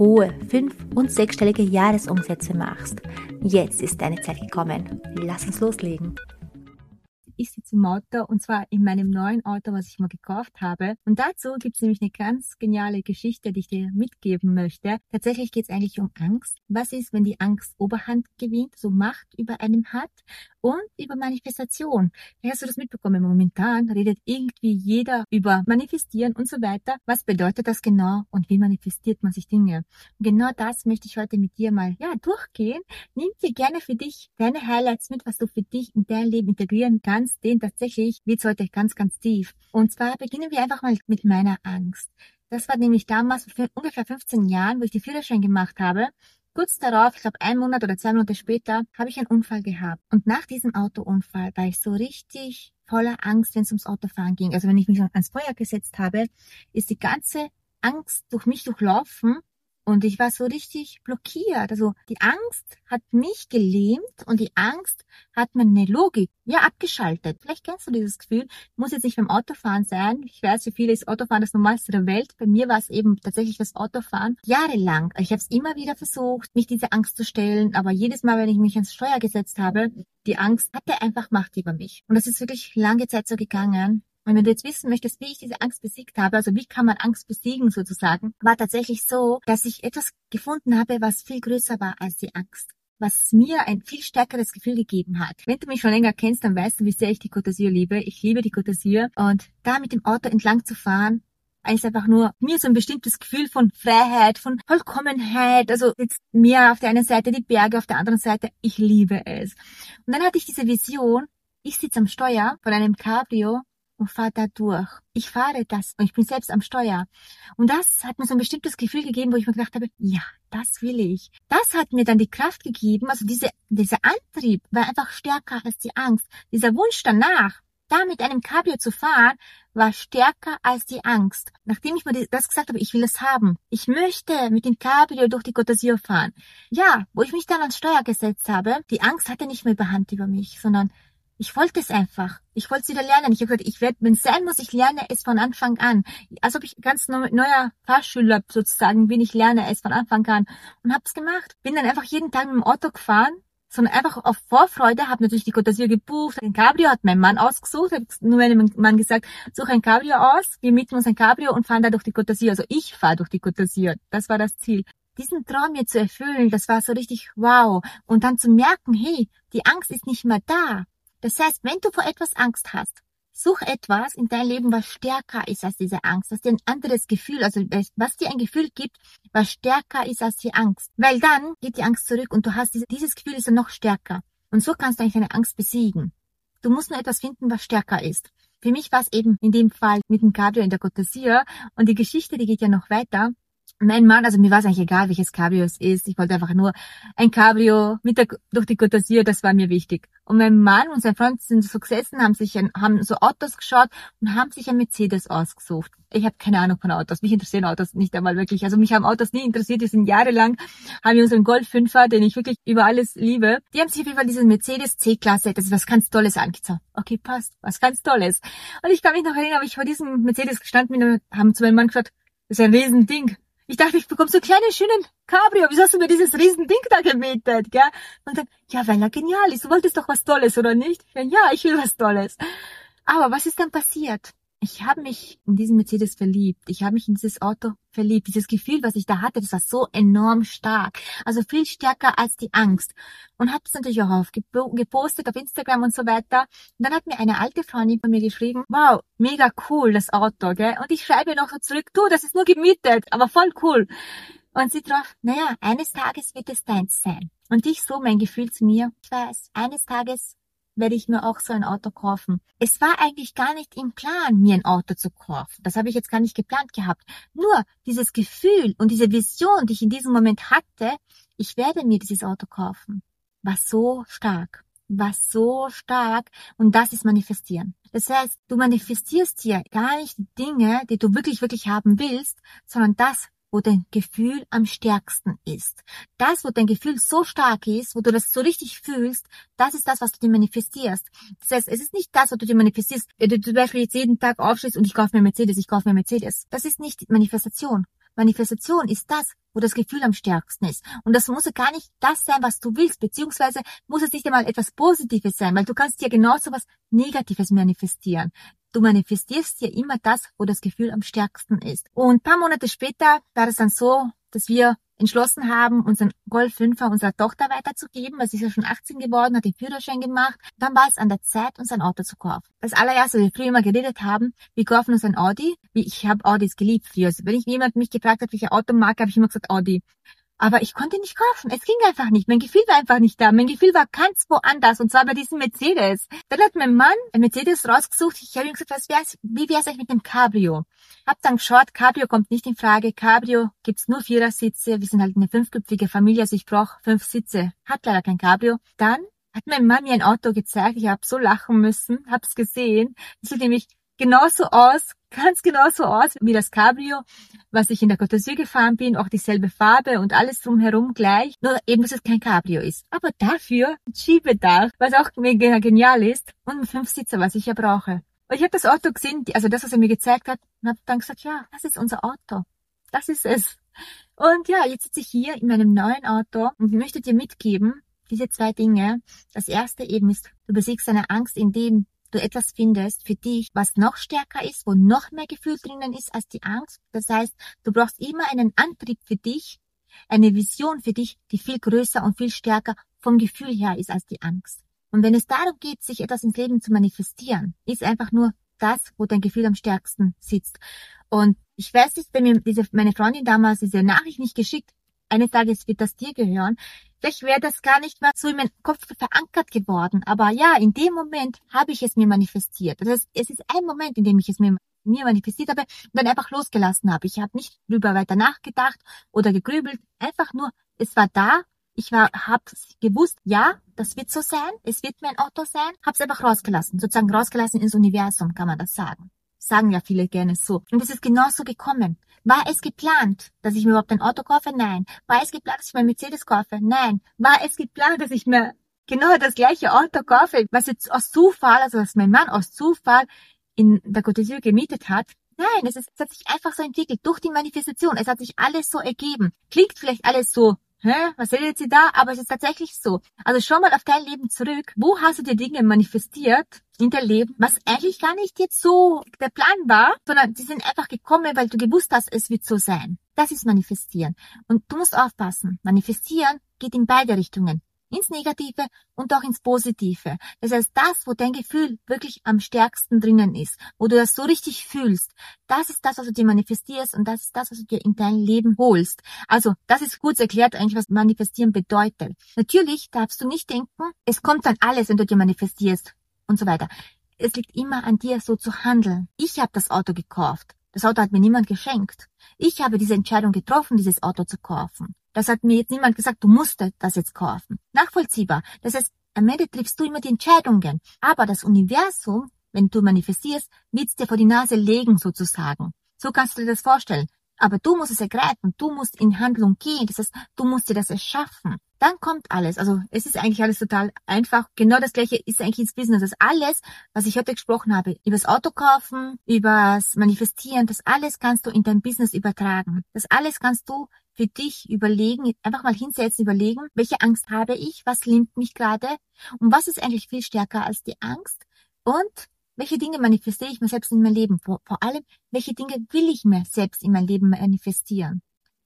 hohe fünf- und sechsstellige Jahresumsätze machst. Jetzt ist deine Zeit gekommen. Lass uns loslegen ich sitze im Auto und zwar in meinem neuen Auto, was ich mal gekauft habe. Und dazu gibt es nämlich eine ganz geniale Geschichte, die ich dir mitgeben möchte. Tatsächlich geht es eigentlich um Angst. Was ist, wenn die Angst Oberhand gewinnt, so Macht über einem hat und über Manifestation. Hast du das mitbekommen? Momentan redet irgendwie jeder über Manifestieren und so weiter. Was bedeutet das genau und wie manifestiert man sich Dinge? Und genau das möchte ich heute mit dir mal ja, durchgehen. Nimm dir gerne für dich deine Highlights mit, was du für dich in dein Leben integrieren kannst kannst, den tatsächlich wird's heute ganz, ganz tief. Und zwar beginnen wir einfach mal mit meiner Angst. Das war nämlich damals vor ungefähr 15 Jahren, wo ich die Führerschein gemacht habe. Kurz darauf, ich glaube einen Monat oder zwei Monate später, habe ich einen Unfall gehabt. Und nach diesem Autounfall war ich so richtig voller Angst, wenn es ums Autofahren ging. Also wenn ich mich ans Feuer gesetzt habe, ist die ganze Angst durch mich durchlaufen und ich war so richtig blockiert. Also die Angst hat mich gelähmt und die Angst hat meine Logik ja abgeschaltet. Vielleicht kennst du dieses Gefühl. Muss jetzt nicht beim Autofahren sein. Ich weiß, für viele ist Autofahren das Normalste der Welt. Bei mir war es eben tatsächlich das Autofahren. Jahrelang. Ich habe es immer wieder versucht, mich diese Angst zu stellen. Aber jedes Mal, wenn ich mich ans Steuer gesetzt habe, die Angst hatte einfach Macht über mich. Und das ist wirklich lange Zeit so gegangen. Wenn du jetzt wissen möchtest, wie ich diese Angst besiegt habe, also wie kann man Angst besiegen sozusagen, war tatsächlich so, dass ich etwas gefunden habe, was viel größer war als die Angst was mir ein viel stärkeres Gefühl gegeben hat. Wenn du mich schon länger kennst, dann weißt du, wie sehr ich die Côte d'Azur liebe. Ich liebe die Côte d'Azur und da mit dem Auto entlang zu fahren, ist einfach nur mir so ein bestimmtes Gefühl von Freiheit, von Vollkommenheit. Also jetzt mehr auf der einen Seite die Berge, auf der anderen Seite, ich liebe es. Und dann hatte ich diese Vision, ich sitze am Steuer von einem Cabrio und fahre da durch. Ich fahre das und ich bin selbst am Steuer. Und das hat mir so ein bestimmtes Gefühl gegeben, wo ich mir gedacht habe, ja, das will ich. Das hat mir dann die Kraft gegeben, also diese, dieser Antrieb war einfach stärker als die Angst. Dieser Wunsch danach, da mit einem Cabrio zu fahren, war stärker als die Angst. Nachdem ich mir das gesagt habe, ich will es haben. Ich möchte mit dem Cabrio durch die Côte fahren. Ja, wo ich mich dann ans Steuer gesetzt habe, die Angst hatte nicht mehr Überhand über mich, sondern ich wollte es einfach. Ich wollte es wieder lernen. Ich habe gesagt, ich werde, wenn es sein muss, ich lerne es von Anfang an. Als ob ich ganz neuer Fahrschüler sozusagen bin, ich lerne es von Anfang an. Und habe es gemacht. Bin dann einfach jeden Tag mit dem Auto gefahren, sondern einfach auf Vorfreude, habe natürlich die Côte gebucht. Ein Cabrio hat mein Mann ausgesucht, habe nur meinem Mann gesagt, such ein Cabrio aus, wir mieten uns ein Cabrio und fahren da durch die Côte. Also ich fahre durch die Côte. Das war das Ziel diesen Traum mir zu erfüllen, das war so richtig wow. Und dann zu merken, hey, die Angst ist nicht mehr da. Das heißt, wenn du vor etwas Angst hast, such etwas in deinem Leben, was stärker ist als diese Angst, was dir ein anderes Gefühl, also was dir ein Gefühl gibt, was stärker ist als die Angst. Weil dann geht die Angst zurück und du hast diese, dieses Gefühl ist dann noch stärker. Und so kannst du eigentlich deine Angst besiegen. Du musst nur etwas finden, was stärker ist. Für mich war es eben in dem Fall mit dem Cabrio in der d'Azur und die Geschichte, die geht ja noch weiter mein Mann, also mir war es eigentlich egal, welches Cabrio es ist. Ich wollte einfach nur ein Cabrio mit der, durch die Côte d'Azur, das war mir wichtig. Und mein Mann und sein Freund sind so gesessen, haben sich ein, haben so Autos geschaut und haben sich ein Mercedes ausgesucht. Ich habe keine Ahnung von Autos. Mich interessieren Autos nicht einmal wirklich. Also mich haben Autos nie interessiert. Die sind jahrelang, haben wir unseren Golf 5er, den ich wirklich über alles liebe. Die haben sich auf jeden Fall diesen Mercedes C-Klasse, das ist was ganz Tolles angezogen. Okay, passt. Was ganz Tolles. Und ich kann mich noch erinnern, habe ich vor diesem Mercedes gestanden bin und haben zu meinem Mann gesagt, das ist ein Riesending. Ich dachte, ich bekomme so einen kleinen, schönen Cabrio. Wieso hast du mir dieses riesen Ding da gemietet, gell? Und dann, ja, weil er genial ist. Du wolltest doch was Tolles, oder nicht? Ja, ich will was Tolles. Aber was ist dann passiert? ich habe mich in diesen Mercedes verliebt. Ich habe mich in dieses Auto verliebt. Dieses Gefühl, was ich da hatte, das war so enorm stark. Also viel stärker als die Angst. Und habe es natürlich auch gepostet auf Instagram und so weiter. Und dann hat mir eine alte Freundin von mir geschrieben, wow, mega cool, das Auto, gell? Und ich schreibe noch so zurück, du, das ist nur gemietet, aber voll cool. Und sie drauf, naja, eines Tages wird es deins sein. Und ich so, mein Gefühl zu mir, ich weiß, eines Tages werde ich mir auch so ein Auto kaufen. Es war eigentlich gar nicht im Plan, mir ein Auto zu kaufen. Das habe ich jetzt gar nicht geplant gehabt. Nur dieses Gefühl und diese Vision, die ich in diesem Moment hatte, ich werde mir dieses Auto kaufen, war so stark. war so stark und das ist manifestieren. Das heißt, du manifestierst hier gar nicht Dinge, die du wirklich, wirklich haben willst, sondern das, wo dein Gefühl am stärksten ist. Das, wo dein Gefühl so stark ist, wo du das so richtig fühlst, das ist das, was du dir manifestierst. Das heißt, es ist nicht das, was du dir manifestierst, wenn du zum Beispiel jetzt jeden Tag aufstehst und ich kaufe mir Mercedes, ich kaufe mir Mercedes. Das ist nicht Manifestation. Manifestation ist das, wo das Gefühl am stärksten ist. Und das muss ja gar nicht das sein, was du willst, beziehungsweise muss es nicht einmal etwas Positives sein, weil du kannst dir genauso was Negatives manifestieren. Du manifestierst ja immer das, wo das Gefühl am stärksten ist. Und paar Monate später war es dann so, dass wir entschlossen haben, unseren Golf 5er unserer Tochter weiterzugeben, weil sie ist ja schon 18 geworden, hat den Führerschein gemacht. Dann war es an der Zeit, uns ein Auto zu kaufen. Das allererste, was wir früher immer geredet haben, wir kaufen uns ein Audi. Ich habe Audis geliebt früher. Also wenn ich jemand mich gefragt hat, welche Automarke, habe ich immer gesagt Audi. Aber ich konnte nicht kaufen. Es ging einfach nicht. Mein Gefühl war einfach nicht da. Mein Gefühl war ganz woanders. Und zwar bei diesem Mercedes. Dann hat mein Mann ein Mercedes rausgesucht. Ich habe ihm gesagt, was wär's, wie wär's eigentlich mit dem Cabrio? Hab dann geschaut, Cabrio kommt nicht in Frage. Cabrio gibt's nur Vierersitze. Wir sind halt eine fünfköpfige Familie, also ich brauche fünf Sitze. Hat leider kein Cabrio. Dann hat mein Mann mir ein Auto gezeigt. Ich habe so lachen müssen, hab's gesehen. Das sieht nämlich genauso aus, ganz genauso aus wie das Cabrio, was ich in der Côte d'Azur gefahren bin, auch dieselbe Farbe und alles drumherum gleich, nur eben, dass es kein Cabrio ist. Aber dafür ein Schiebedach, was auch mega genial ist und ein Fünfsitzer, was ich ja brauche. Und ich habe das Auto gesehen, also das, was er mir gezeigt hat, und habe dann gesagt, ja, das ist unser Auto. Das ist es. Und ja, jetzt sitze ich hier in meinem neuen Auto und möchte dir mitgeben, diese zwei Dinge. Das erste eben ist, du besiegst deine Angst, indem du etwas findest für dich, was noch stärker ist, wo noch mehr Gefühl drinnen ist als die Angst. Das heißt, du brauchst immer einen Antrieb für dich, eine Vision für dich, die viel größer und viel stärker vom Gefühl her ist als die Angst. Und wenn es darum geht, sich etwas ins Leben zu manifestieren, ist einfach nur das, wo dein Gefühl am stärksten sitzt. Und ich weiß nicht, wenn mir diese, meine Freundin damals diese Nachricht nicht geschickt, eines Tages wird das dir gehören. Vielleicht wäre das gar nicht mehr so in meinem Kopf verankert geworden. Aber ja, in dem Moment habe ich es mir manifestiert. Das heißt, es ist ein Moment, in dem ich es mir, mir manifestiert habe und dann einfach losgelassen habe. Ich habe nicht drüber weiter nachgedacht oder gegrübelt. Einfach nur, es war da. Ich war, habe gewusst, ja, das wird so sein. Es wird mein Auto sein. Habe es einfach rausgelassen. Sozusagen rausgelassen ins Universum, kann man das sagen. Sagen ja viele gerne so. Und es ist genauso gekommen. War es geplant, dass ich mir überhaupt ein Auto kaufe? Nein. War es geplant, dass ich mir Mercedes kaufe? Nein. War es geplant, dass ich mir genau das gleiche Auto kaufe, was jetzt aus Zufall, also was mein Mann aus Zufall in der Côte d'Azur gemietet hat? Nein, es, ist, es hat sich einfach so entwickelt durch die Manifestation. Es hat sich alles so ergeben. Klingt vielleicht alles so hä, was redet sie da? Aber es ist tatsächlich so. Also schau mal auf dein Leben zurück. Wo hast du dir Dinge manifestiert in dein Leben, was eigentlich gar nicht jetzt so der Plan war, sondern sie sind einfach gekommen, weil du gewusst hast, es wird so sein. Das ist manifestieren. Und du musst aufpassen. Manifestieren geht in beide Richtungen ins Negative und auch ins Positive. Das heißt, das, wo dein Gefühl wirklich am stärksten drinnen ist, wo du das so richtig fühlst, das ist das, was du dir manifestierst und das ist das, was du dir in dein Leben holst. Also, das ist kurz erklärt eigentlich, was manifestieren bedeutet. Natürlich darfst du nicht denken, es kommt dann alles, wenn du dir manifestierst und so weiter. Es liegt immer an dir, so zu handeln. Ich habe das Auto gekauft. Das Auto hat mir niemand geschenkt. Ich habe diese Entscheidung getroffen, dieses Auto zu kaufen. Das hat mir jetzt niemand gesagt, du musst das jetzt kaufen. Nachvollziehbar. Das heißt, am Ende triffst du immer die Entscheidungen. Aber das Universum, wenn du manifestierst, wird's dir vor die Nase legen sozusagen. So kannst du dir das vorstellen. Aber du musst es ergreifen, du musst in Handlung gehen, das heißt, du musst dir das erschaffen. Dann kommt alles. Also es ist eigentlich alles total einfach. Genau das gleiche ist eigentlich ins Business. Das alles, was ich heute gesprochen habe, übers Auto kaufen, übers Manifestieren, das alles kannst du in dein Business übertragen. Das alles kannst du für dich überlegen, einfach mal hinsetzen, überlegen, welche Angst habe ich, was lähmt mich gerade und was ist eigentlich viel stärker als die Angst und welche Dinge manifestiere ich mir selbst in mein Leben? Vor, vor allem, welche Dinge will ich mir selbst in mein Leben manifestieren?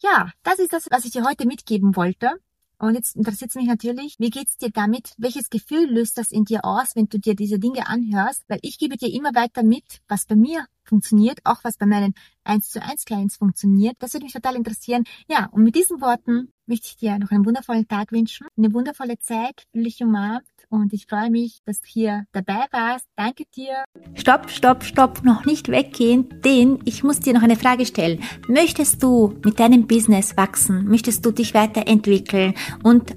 Ja, das ist das, was ich dir heute mitgeben wollte. Und jetzt interessiert es mich natürlich, wie geht's dir damit? Welches Gefühl löst das in dir aus, wenn du dir diese Dinge anhörst? Weil ich gebe dir immer weiter mit, was bei mir funktioniert, auch was bei meinen 1 zu 1 Clients funktioniert. Das würde mich total interessieren. Ja, und mit diesen Worten möchte ich dir noch einen wundervollen Tag wünschen, eine wundervolle Zeit, fühle dich umarmt und ich freue mich, dass du hier dabei warst. Danke dir. Stopp, stopp, stopp, noch nicht weggehen, denn ich muss dir noch eine Frage stellen. Möchtest du mit deinem Business wachsen? Möchtest du dich weiterentwickeln und